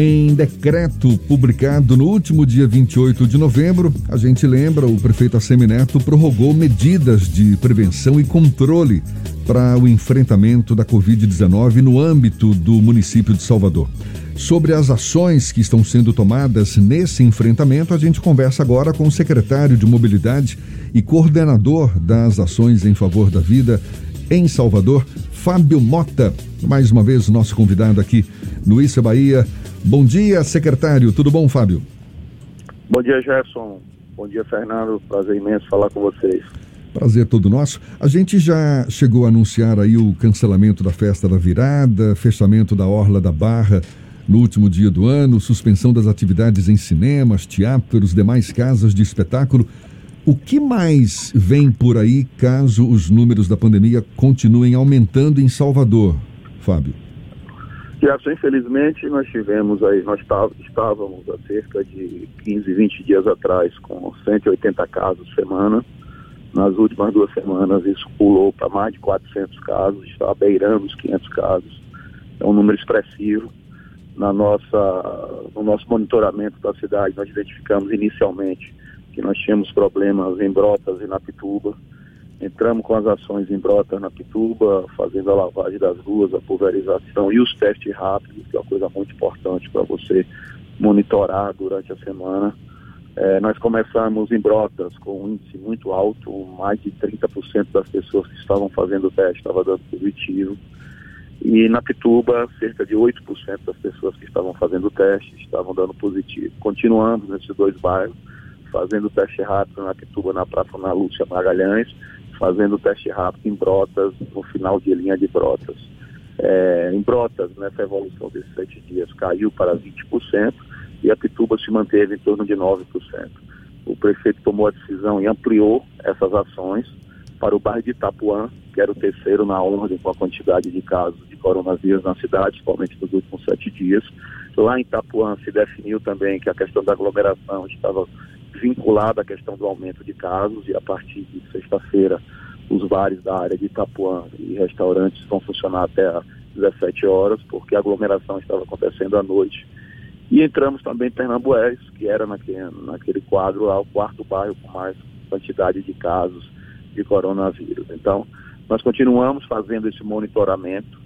Em decreto publicado no último dia 28 de novembro, a gente lembra, o prefeito Assemineto prorrogou medidas de prevenção e controle para o enfrentamento da Covid-19 no âmbito do município de Salvador. Sobre as ações que estão sendo tomadas nesse enfrentamento, a gente conversa agora com o secretário de Mobilidade e coordenador das ações em favor da vida em Salvador, Fábio Mota. Mais uma vez, nosso convidado aqui no Issa Bahia. Bom dia, secretário. Tudo bom, Fábio? Bom dia, Gerson. Bom dia, Fernando. Prazer imenso falar com vocês. Prazer todo nosso. A gente já chegou a anunciar aí o cancelamento da festa da virada, fechamento da Orla da Barra no último dia do ano, suspensão das atividades em cinemas, teatros, demais casas de espetáculo. O que mais vem por aí caso os números da pandemia continuem aumentando em Salvador, Fábio? Gerson, infelizmente nós tivemos aí, nós estávamos há cerca de 15, 20 dias atrás com 180 casos semana. Nas últimas duas semanas isso pulou para mais de 400 casos, está beirando os 500 casos. É um número expressivo na nossa, no nosso monitoramento da cidade, nós identificamos inicialmente que nós tínhamos problemas em Brotas e na Pituba. Entramos com as ações em Brotas na Pituba, fazendo a lavagem das ruas, a pulverização e os testes rápidos, que é uma coisa muito importante para você monitorar durante a semana. É, nós começamos em Brotas com um índice muito alto, mais de 30% das pessoas que estavam fazendo o teste estavam dando positivo. E na Pituba, cerca de 8% das pessoas que estavam fazendo o teste estavam dando positivo. Continuando nesses dois bairros, fazendo o teste rápido na Pituba, na Praça Ana Lúcia Magalhães, fazendo teste rápido em Brotas, no final de linha de Brotas. É, em Brotas, nessa evolução desses sete dias, caiu para 20% e a Pituba se manteve em torno de 9%. O prefeito tomou a decisão e ampliou essas ações para o bairro de Itapuã, que era o terceiro na ordem com a quantidade de casos de coronavírus na cidade, principalmente nos últimos sete dias. Lá em Itapuã se definiu também que a questão da aglomeração estava vinculada à questão do aumento de casos e a partir de sexta-feira os bares da área de Itapuã e restaurantes vão funcionar até às 17 horas, porque a aglomeração estava acontecendo à noite. E entramos também em Pernambués, que era naquele, naquele quadro lá, o quarto bairro com mais quantidade de casos de coronavírus. Então, nós continuamos fazendo esse monitoramento,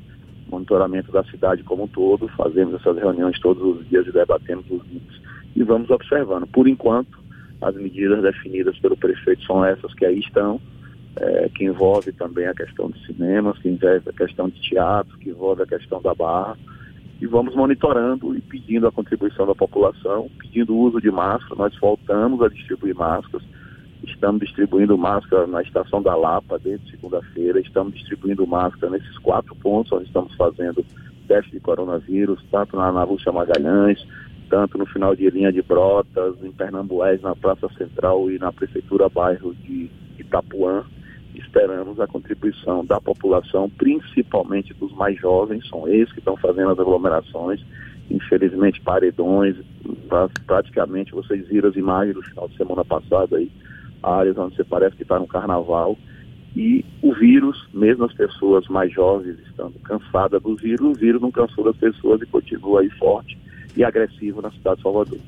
monitoramento da cidade como um todo, fazemos essas reuniões todos os dias e debatemos os índices e vamos observando. Por enquanto, as medidas definidas pelo prefeito são essas que aí estão, é, que envolve também a questão de cinemas, que envolve a questão de teatro, que envolve a questão da barra, e vamos monitorando e pedindo a contribuição da população, pedindo o uso de máscara, nós voltamos a distribuir máscaras, Estamos distribuindo máscara na estação da Lapa desde segunda-feira. Estamos distribuindo máscara nesses quatro pontos onde estamos fazendo teste de coronavírus, tanto na Ana Lúcia Magalhães, tanto no final de linha de Brotas, em Pernambués, na Praça Central e na Prefeitura Bairro de Itapuã. Esperamos a contribuição da população, principalmente dos mais jovens, são eles que estão fazendo as aglomerações. Infelizmente, paredões, praticamente vocês viram as imagens do final de semana passado aí, áreas onde você parece que está no carnaval. E o vírus, mesmo as pessoas mais jovens estando cansadas do vírus, o vírus não cansou das pessoas e continua aí forte e agressivo na cidade de Salvador.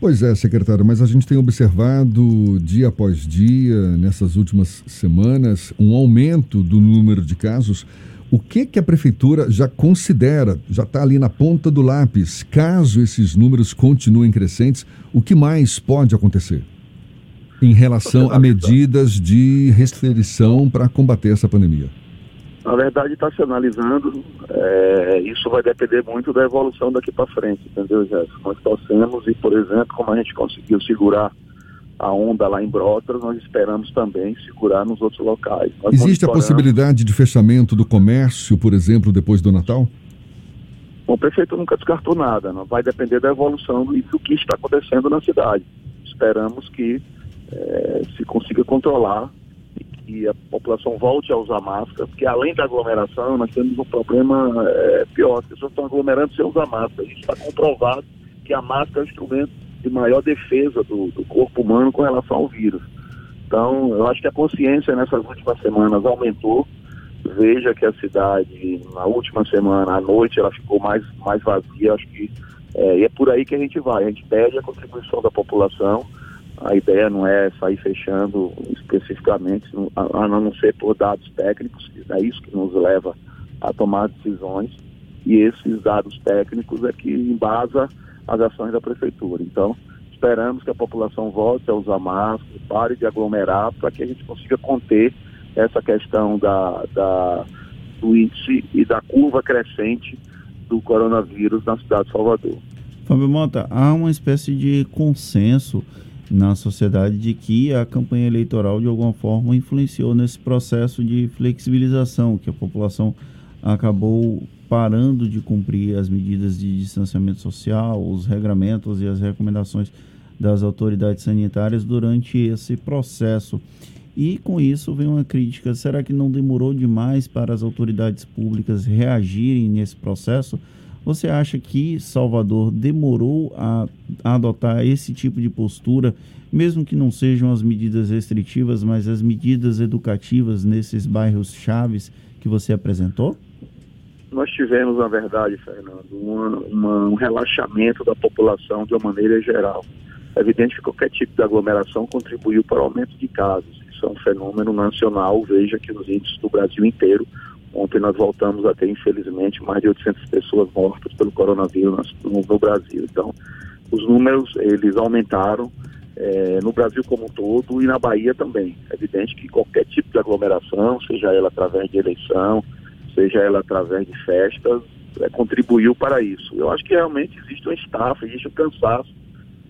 Pois é, secretário, mas a gente tem observado dia após dia, nessas últimas semanas, um aumento do número de casos. O que, que a prefeitura já considera, já está ali na ponta do lápis, caso esses números continuem crescentes, o que mais pode acontecer? em relação a medidas de restrição para combater essa pandemia? Na verdade, está se analisando. É, isso vai depender muito da evolução daqui para frente, entendeu, Jéssica? Nós torcemos e, por exemplo, como a gente conseguiu segurar a onda lá em Brotas, nós esperamos também segurar nos outros locais. Nós Existe a possibilidade de fechamento do comércio, por exemplo, depois do Natal? Bom, o prefeito nunca descartou nada, não vai depender da evolução do, do que está acontecendo na cidade. Esperamos que é, se consiga controlar e que a população volte a usar máscara, porque além da aglomeração, nós temos um problema é, pior, as pessoas estão aglomerando sem usar máscara. Gente está comprovado que a máscara é o instrumento de maior defesa do, do corpo humano com relação ao vírus. Então, eu acho que a consciência nessas últimas semanas aumentou. Veja que a cidade, na última semana, à noite, ela ficou mais, mais vazia. Acho que É, e é por aí que a gente vai. A gente pede a contribuição da população. A ideia não é sair fechando especificamente, a, não ser por dados técnicos, é isso que nos leva a tomar decisões. E esses dados técnicos é que embasa as ações da prefeitura. Então, esperamos que a população volte a usar máscara, pare de aglomerar, para que a gente consiga conter essa questão da, da, do índice e da curva crescente do coronavírus na cidade de Salvador. Fábio Mota, há uma espécie de consenso na sociedade de que a campanha eleitoral de alguma forma influenciou nesse processo de flexibilização, que a população acabou parando de cumprir as medidas de distanciamento social, os regramentos e as recomendações das autoridades sanitárias durante esse processo. E com isso vem uma crítica: será que não demorou demais para as autoridades públicas reagirem nesse processo? Você acha que Salvador demorou a, a, adotar esse tipo de postura, mesmo que não sejam as medidas restritivas, mas as medidas educativas nesses bairros chaves que você apresentou? Nós tivemos, na verdade, Fernando, uma, uma, um relaxamento da população de uma maneira geral. É evidente que qualquer tipo de aglomeração contribuiu para o aumento de casos é um fenômeno nacional. Veja que os índices do Brasil inteiro, ontem nós voltamos a ter, infelizmente, mais de 800 pessoas mortas pelo coronavírus no, no Brasil. Então, os números, eles aumentaram é, no Brasil como um todo e na Bahia também. É evidente que qualquer tipo de aglomeração, seja ela através de eleição, seja ela através de festas, é, contribuiu para isso. Eu acho que realmente existe um estafa, existe um cansaço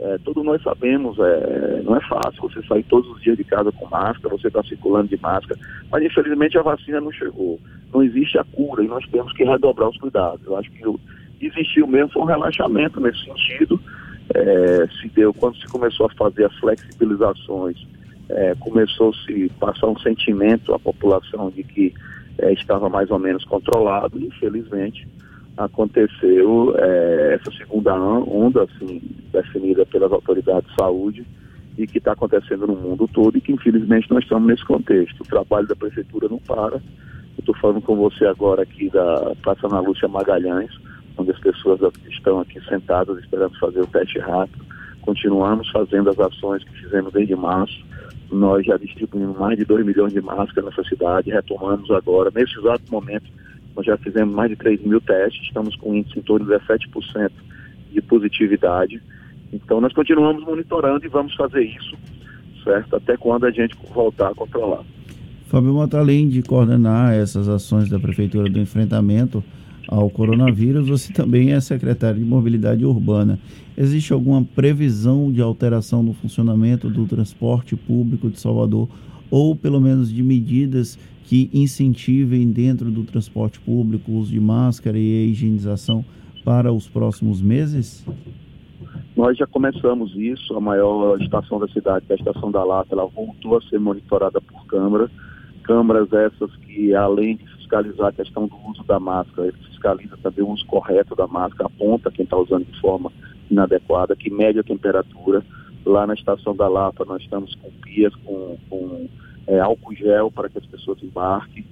é, todos nós sabemos, é, não é fácil você sair todos os dias de casa com máscara, você está circulando de máscara, mas infelizmente a vacina não chegou. Não existe a cura e nós temos que redobrar os cuidados. Eu acho que existiu mesmo foi um relaxamento nesse sentido. É, se deu quando se começou a fazer as flexibilizações, é, começou-se passar um sentimento à população de que é, estava mais ou menos controlado, infelizmente aconteceu é, essa segunda onda, assim, definida pelas autoridades de saúde e que está acontecendo no mundo todo e que infelizmente nós estamos nesse contexto. O trabalho da prefeitura não para. Estou falando com você agora aqui da Praça Ana Lúcia Magalhães, onde as pessoas estão aqui sentadas esperando fazer o teste rápido. Continuamos fazendo as ações que fizemos desde março. Nós já distribuímos mais de 2 milhões de máscaras nessa cidade, retomamos agora, nesse exato momento, nós já fizemos mais de 3 mil testes, estamos com um índice em torno de 17% de positividade. Então nós continuamos monitorando e vamos fazer isso, certo? Até quando a gente voltar a controlar. Fábio Mota, além de coordenar essas ações da Prefeitura do enfrentamento ao coronavírus, você também é secretário de Mobilidade Urbana. Existe alguma previsão de alteração no funcionamento do transporte público de Salvador ou pelo menos de medidas que incentivem dentro do transporte público o uso de máscara e higienização para os próximos meses? Nós já começamos isso, a maior estação da cidade, que é a Estação da Lata, ela voltou a ser monitorada por câmaras, câmaras essas que além de fiscalizar a questão do uso da máscara, ele fiscaliza também o uso correto da máscara, aponta quem está usando de forma inadequada, que mede a temperatura. Lá na Estação da Lapa nós estamos com pias, com, com é, álcool gel para que as pessoas embarquem.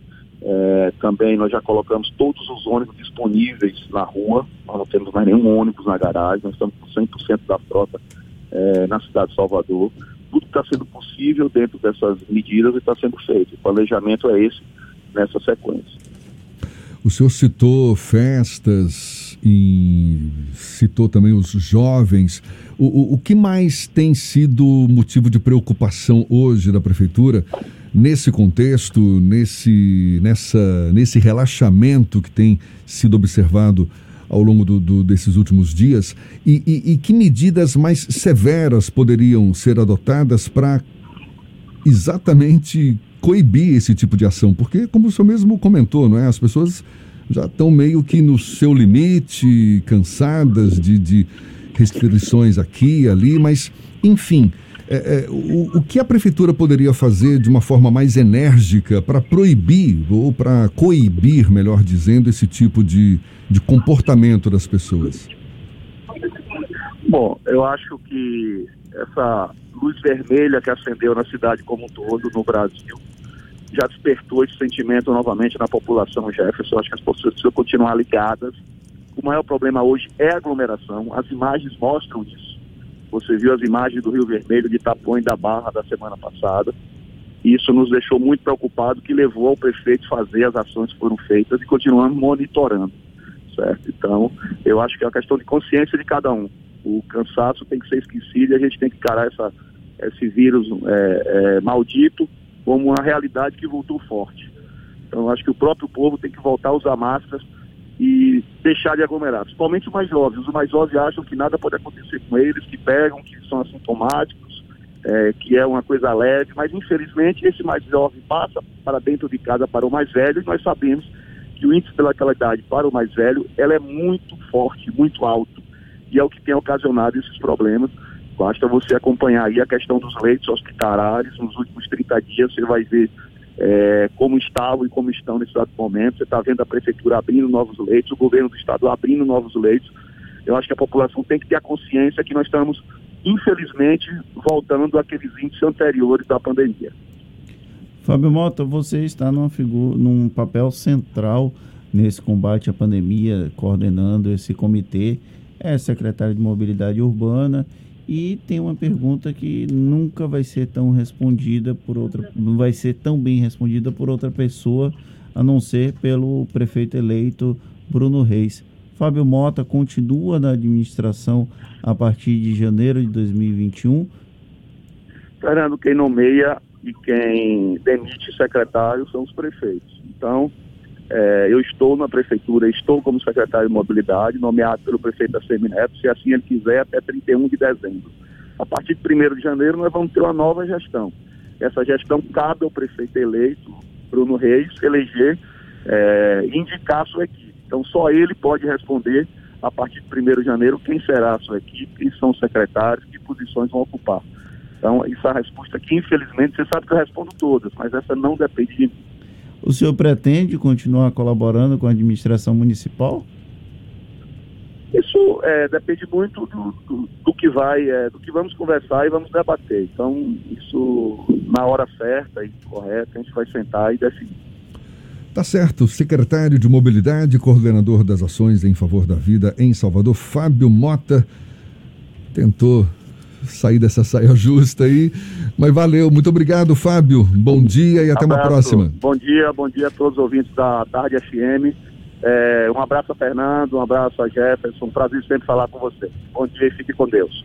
É, também nós já colocamos todos os ônibus disponíveis na rua, nós não temos mais nenhum ônibus na garagem, nós estamos com 100% da frota é, na cidade de Salvador. Está sendo possível dentro dessas medidas e está sendo feito. O planejamento é esse nessa sequência. O senhor citou festas e citou também os jovens. O, o, o, que mais tem sido motivo de preocupação hoje da prefeitura nesse contexto, nesse, nessa, nesse relaxamento que tem sido observado ao longo do, do, desses últimos dias? E, e, e que medidas mais severas poderiam ser adotadas para exatamente coibir esse tipo de ação? Porque, como o senhor mesmo comentou, não é? as pessoas já estão meio que no seu limite, cansadas de, de restrições aqui e ali, mas, enfim, é, é, o, o, que a prefeitura poderia fazer de uma forma mais enérgica para proibir ou para coibir, melhor dizendo, esse tipo de, de comportamento das pessoas? Bom, eu acho que essa luz vermelha que acendeu na cidade como um todo, no Brasil, já despertou esse sentimento novamente na população Jefferson. Acho que as pessoas precisam continuar ligadas, o maior problema hoje é a aglomeração. As imagens mostram isso. Você viu as imagens do Rio Vermelho, de Tapões da Barra da semana passada. Isso nos deixou muito preocupados, que levou ao prefeito fazer as ações que foram feitas e continuamos monitorando, certo? Então, eu acho que é uma questão de consciência de cada um. O cansaço tem que ser esquecido e a gente tem que encarar essa, esse vírus é, é, maldito como uma realidade que voltou forte. Então, eu acho que o próprio povo tem que voltar a usar máscaras e deixar de aglomerar, principalmente os mais jovens. Os mais jovens acham que nada pode acontecer com eles, que pegam, que são assintomáticos é, que é uma coisa leve, mas infelizmente esse mais jovem passa para dentro de casa para o mais velho e nós sabemos que o índice de letalidade para o mais velho ela é muito forte, muito alto e é o que tem ocasionado esses problemas. Basta você acompanhar aí a questão dos leitos hospitalares nos últimos 30 dias, você vai ver é, como estavam e como estão nesse exato momento. Você está vendo a prefeitura abrindo novos leitos, o governo do estado abrindo novos leitos. Eu acho que a população tem que ter a consciência que nós estamos infelizmente, voltando àqueles índices anteriores da pandemia. Fábio Mota, você está numa figura, num papel central nesse combate à pandemia, coordenando esse comitê, é secretário de Mobilidade Urbana e tem uma pergunta que nunca vai ser tão respondida por outra, vai ser tão bem respondida por outra pessoa, a não ser pelo prefeito eleito Bruno Reis. Fábio Mota continua na administração a partir de janeiro de 2021? Fernando, quem nomeia e quem demite secretário são os prefeitos. Então, é, eu estou na prefeitura, estou como secretário de mobilidade, nomeado pelo prefeito da Semineto, se assim ele quiser, até 31 de dezembro. A partir de 1 de janeiro, nós vamos ter uma nova gestão. Essa gestão cabe ao prefeito eleito, Bruno Reis, eleger é, indicar sua equipe. Então, só ele pode responder, a partir de 1 de janeiro, quem será a sua equipe, quem são os secretários, que posições vão ocupar. Então, essa resposta aqui, infelizmente, você sabe que eu respondo todas, mas essa não depende de mim. O senhor pretende continuar colaborando com a administração municipal? Isso é, depende muito do, do, do que vai, é, do que vamos conversar e vamos debater. Então, isso na hora certa e correta, a gente vai sentar e definir. Tá certo, secretário de Mobilidade, coordenador das ações em favor da vida em Salvador, Fábio Mota, tentou sair dessa saia justa aí, mas valeu, muito obrigado, Fábio. Bom dia e até abraço. uma próxima. Bom dia, bom dia a todos os ouvintes da Tarde FM. É, um abraço a Fernando, um abraço a Jefferson, um prazer sempre falar com você. Bom dia e fique com Deus.